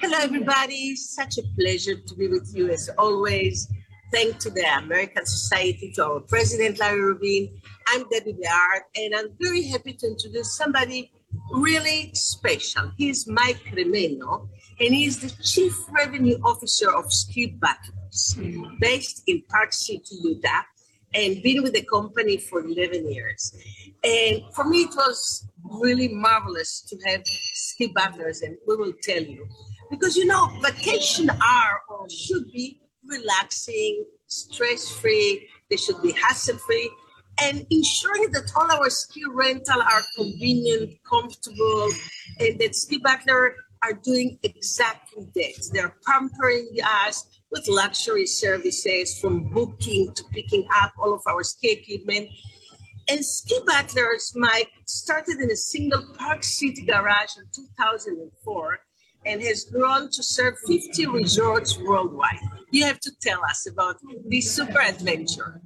Hello, everybody. Such a pleasure to be with you as always. Thank to the American Society, to our president, Larry Rubin. I'm Deby Beard, and I'm very happy to introduce somebody really special. He's Mike Cremeno, and he's the Chief Revenue Officer of Ski Butlers, based in Park City, Utah, and been with the company for 11 years. And for me, it was really marvelous to have Ski Butlers, and we will tell you. Because, you know, vacation are or should be relaxing, stress-free, they should be hassle-free, and ensuring that all our ski rental are convenient, comfortable, and that Ski Butler are doing exactly that. They're pampering us with luxury services from booking to picking up all of our ski equipment. And Ski Butlers, Mike, started in a single Park City garage in 2004 and has grown to serve 50 resorts worldwide. You have to tell us about this super adventure.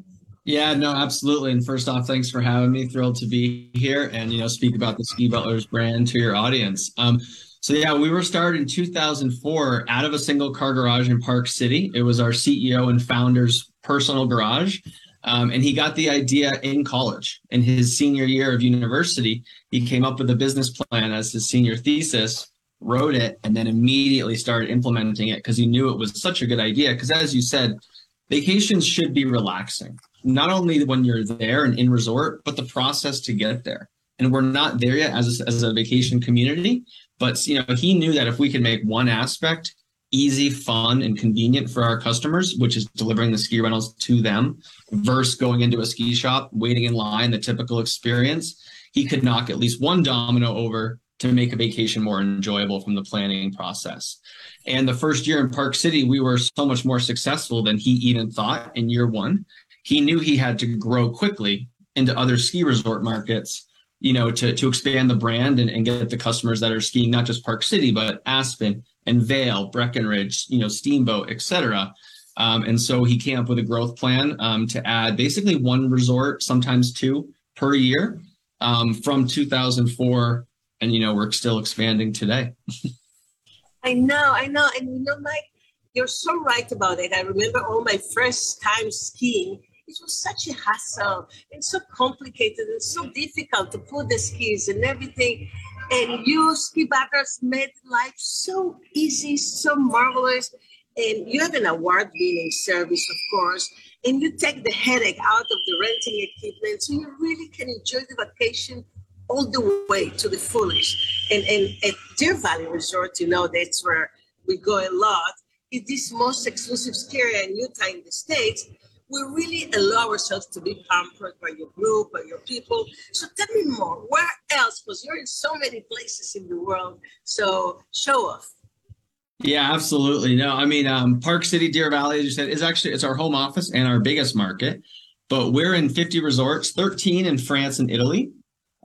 Yeah, no, absolutely. And first off, thanks for having me. Thrilled to be here and you know speak about the Ski Butlers brand to your audience. Um, so yeah, we were started in 2004 out of a single car garage in Park City. It was our CEO and founder's personal garage. Um, and he got the idea in college. In his senior year of university, he came up with a business plan as his senior thesis, wrote it, and then immediately started implementing it because he knew it was such a good idea. Because as you said, vacations should be relaxing, not only when you're there and in resort, but the process to get there. And we're not there yet as a, as a vacation community. But you know, he knew that if we could make one aspect easy, fun, and convenient for our customers, which is delivering the ski rentals to them, versus going into a ski shop, waiting in line, the typical experience, he could knock at least one domino over to make a vacation more enjoyable from the planning process. And the first year in Park City, we were so much more successful than he even thought in year one. He knew he had to grow quickly into other ski resort markets you know, to to expand the brand and, and get the customers that are skiing not just Park City, but Aspen and Vail, Breckenridge, you know, Steamboat, etc. Um, and so he came up with a growth plan um, to add basically one resort, sometimes two per year, um, from 2004, and you know we're still expanding today. I know, I know, and you know, Mike, you're so right about it. I remember all my first time skiing it was such a hassle and so complicated and so difficult to put the skis and everything. And you ski butlers made life so easy, so marvelous. And you have an award-winning service, of course, and you take the headache out of the renting equipment, so you really can enjoy the vacation all the way to the fullest. And, and at Deer Valley Resort, you know, that's where we go a lot. It's this most exclusive ski area in Utah in the States we really allow ourselves to be pampered by your group, by your people. So tell me more. Where else? Because you're in so many places in the world. So show off. Yeah, absolutely. No, I mean, um, Park City, Deer Valley, as you said, is actually it's our home office and our biggest market. But we're in 50 resorts, 13 in France and Italy.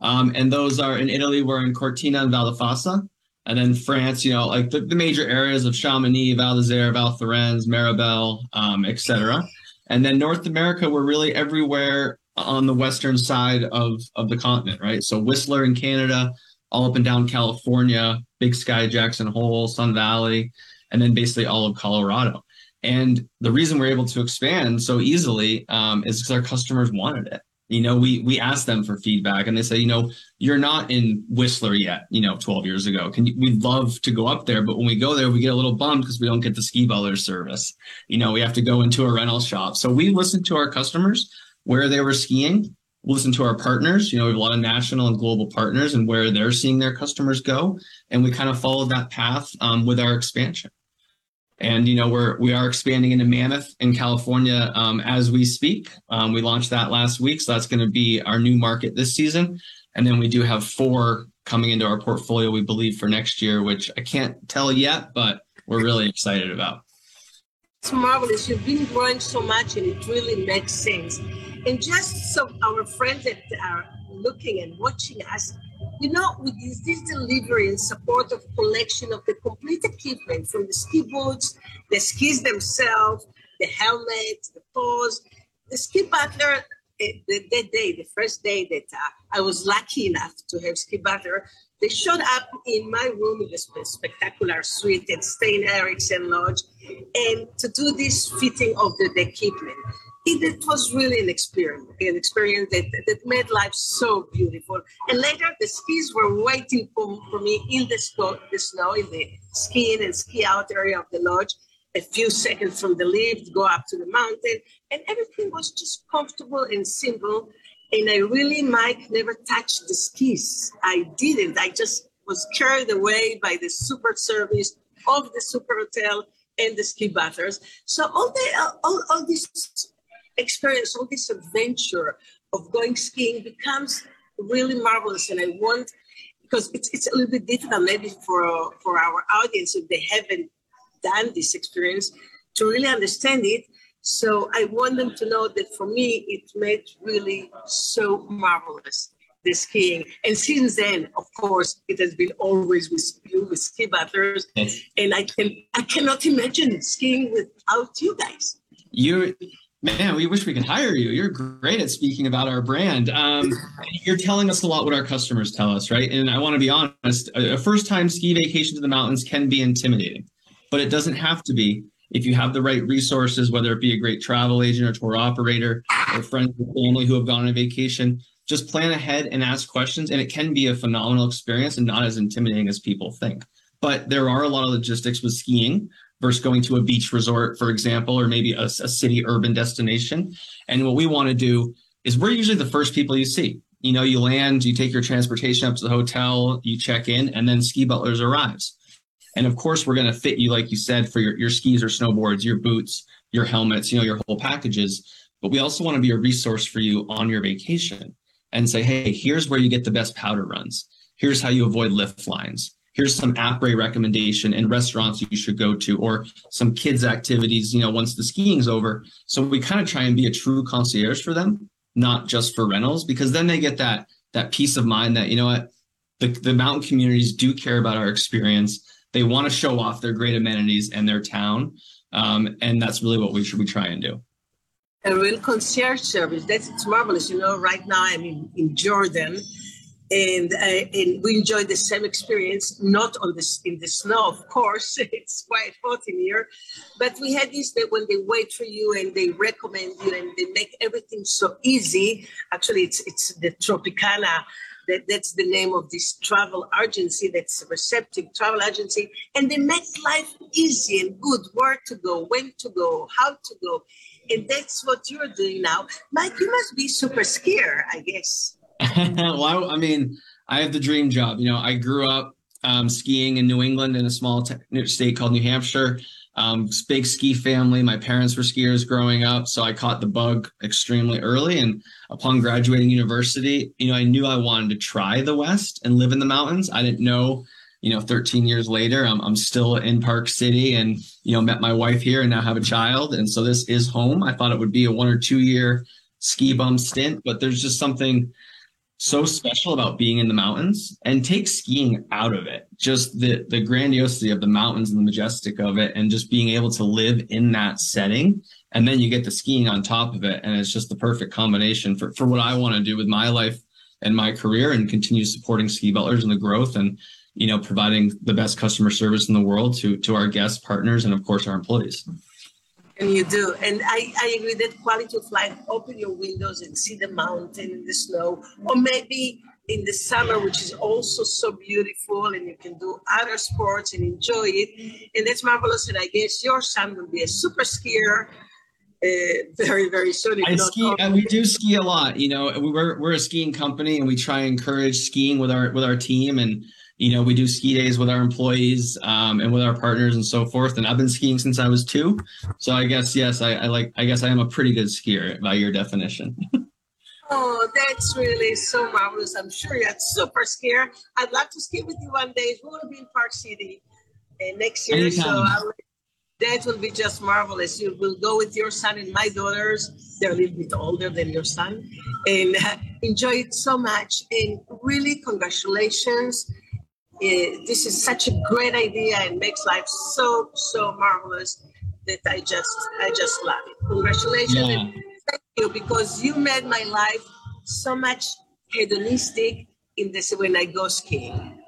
Um, and those are in Italy, we're in Cortina and Val di Fassa. And then France, you know, like the, the major areas of Chamonix, Val d'Isere, Val Thorens, Méribel, um, etc. And then North America, we're really everywhere on the western side of, of the continent, right? So Whistler in Canada, all up and down California, Big Sky, Jackson Hole, Sun Valley, and then basically all of Colorado. And the reason we're able to expand so easily um, is because our customers wanted it. You know, we we ask them for feedback, and they say, you know, you're not in Whistler yet. You know, 12 years ago, can you, we'd love to go up there, but when we go there, we get a little bummed because we don't get the ski butler service. You know, we have to go into a rental shop. So we listened to our customers where they were skiing. Listen to our partners. You know, we have a lot of national and global partners, and where they're seeing their customers go, and we kind of followed that path um, with our expansion and you know we're we are expanding into Mammoth in California um, as we speak. Um, we launched that last week, so that's going to be our new market this season, and then we do have four coming into our portfolio. We believe for next year, which I can't tell yet, but we're really excited about. It's marvelous. You've been growing so much, and it really makes sense. And just so our friends that are looking and watching us you know, with this, delivery and support of collection of the complete equipment from the ski boots, the skis themselves, the helmets, the poles, the ski butler, eh, the, the day, the first day that uh, I was lucky enough to have ski butler, They showed up in my room in this spectacular suite at Stein Eriksen Lodge and to do this fitting of the equipment. It, was really an experience, an experience that, that made life so beautiful. And later, the skis were waiting for, for me in the, snow, the snow, in the ski in and ski out area of the lodge a few seconds from the lift, go up to the mountain, and everything was just comfortable and simple. And I really, Mike, never touched the skis. I didn't. I just was carried away by the super service of the super hotel and the ski butlers. So all the all, all this experience, all this adventure of going skiing becomes really marvelous. And I want because it's, it's a little bit difficult maybe for for our audience if they haven't done this experience to really understand it. So I want them to know that for me, it made really so marvelous the skiing. And since then, of course, it has been always with you, with ski butlers. Yes. And I can I cannot imagine skiing without you guys. You man, we wish we could hire you. You're great at speaking about our brand. Um, you're telling us a lot what our customers tell us, right? And I want to be honest, a first time ski vacation to the mountains can be intimidating but it doesn't have to be if you have the right resources, whether it be a great travel agent or tour operator or friends or family who have gone on a vacation, just plan ahead and ask questions. And it can be a phenomenal experience and not as intimidating as people think. But there are a lot of logistics with skiing versus going to a beach resort, for example, or maybe a, a city urban destination. And what we want to do is we're usually the first people you see. You know, you land, you take your transportation up to the hotel, you check in, and then Ski Butlers arrives. And of course, we're going to fit you, like you said, for your, your skis or snowboards, your boots, your helmets, you know, your whole packages. But we also want to be a resource for you on your vacation and say, hey, here's where you get the best powder runs. Here's how you avoid lift lines. Here's some après recommendation and restaurants you should go to, or some kids' activities, you know, once the skiing's over. So we kind of try and be a true concierge for them, not just for rentals, because then they get that that peace of mind that, you know what, the, the mountain communities do care about our experience they want to show off their great amenities and their town. Um, and that's really what we should we try and do. A real concierge service. That's it's marvelous. You know, right now I'm in, in Jordan, and uh, and we enjoy the same experience. Not on this in the snow, of course. It's quite hot in here, but we had this that when they wait for you and they recommend you and they make everything so easy. Actually, it's it's the Tropicana that, that's the name of this travel agency, that's a receptive travel agency. And they make life easy and good, where to go, when to go, how to go. And that's what you're doing now. Mike, you must be super scared, I guess. well, I, I, mean, I have the dream job. You know, I grew up um, skiing in New England in a small t- state called New Hampshire. Um, big ski family. My parents were skiers growing up, so I caught the bug extremely early. And upon graduating university, you know, I knew I wanted to try the West and live in the mountains. I didn't know, you know, 13 years later, I'm, I'm still in Park City and, you know, met my wife here and now have a child. And so this is home. I thought it would be a one or two year ski bum stint, but there's just something so special about being in the mountains and take skiing out of it. Just the the grandiosity of the mountains and the majestic of it and just being able to live in that setting. And then you get the skiing on top of it. And it's just the perfect combination for, for what I want to do with my life and my career and continue supporting ski butlers and the growth and you know providing the best customer service in the world to to our guests, partners, and of course our employees. And you do. And I, I agree that quality of life, open your windows and see the mountain and the snow, or maybe in the summer, which is also so beautiful, and you can do other sports and enjoy it. And that's marvelous. And I guess your son will be a super skier. Uh, very very soon. I ski, and we do ski a lot. You know, we're we're a skiing company, and we try and encourage skiing with our with our team. And you know, we do ski days with our employees um, and with our partners and so forth. And I've been skiing since I was two. So I guess, yes, I, I like, I guess I am a pretty good skier by your definition. oh, that's really so marvelous. I'm sure you're super scared. I'd love to ski with you one day. We're going to be in Park City uh, next year. Anytime. So I'll, that will be just marvelous. You will go with your son and my daughters. They're a little bit older than your son, and uh, enjoy it so much. And really, congratulations it, this is such a great idea and makes life so so marvelous that I just I just love it. Congratulations yeah. and thank you because you made my life so much hedonistic in this when I go skiing.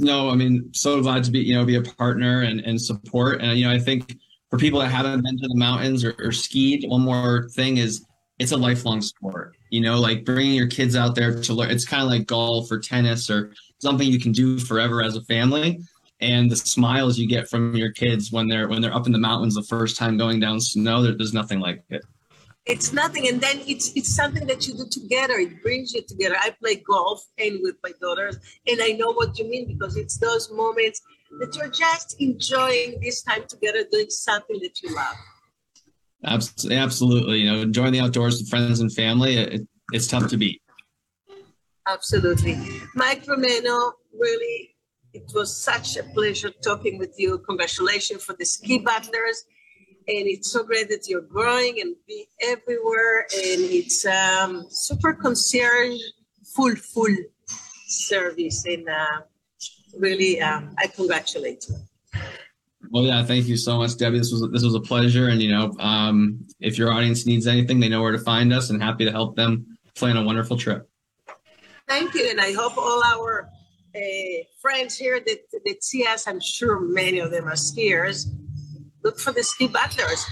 No, I mean, so glad to be, you know, be a partner and, and support. And, you know, I think for people that haven't been to the mountains or, or skied, one more thing is it's a lifelong sport. You know, like bringing your kids out there to learn. It's kind of like golf or tennis or something you can do forever as a family. And the smiles you get from your kids when they're when they're up in the mountains the first time going down snow, there, there's nothing like it. It's nothing, and then it's it's something that you do together. It brings you together. I play golf and with my daughters, and I know what you mean because it's those moments that you're just enjoying this time together, doing something that you love. Absolutely, absolutely. you know, enjoying the outdoors with friends and family. It, it's tough to beat. Absolutely, Mike Romano. Really, it was such a pleasure talking with you. Congratulations for the ski butlers and it's so great that you're growing and be everywhere and it's um, super concierge full full service and uh, really um, i congratulate you well yeah thank you so much debbie this was this was a pleasure and you know um, if your audience needs anything they know where to find us and happy to help them plan a wonderful trip thank you and i hope all our uh, friends here that, that see us i'm sure many of them are skiers look for the ski butlers.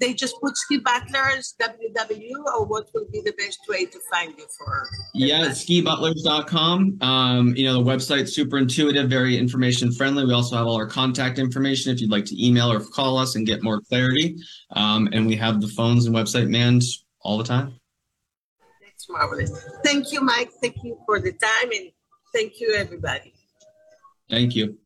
They just put ski butlers www or what would be the best way to find you for? Yeah, skibutlers.com. Um, you know, the website's super intuitive, very information friendly. We also have all our contact information if you'd like to email or call us and get more clarity. Um, and we have the phones and website manned all the time. That's marvelous. Thank you, Mike. Thank you for the time and thank you, everybody. Thank you.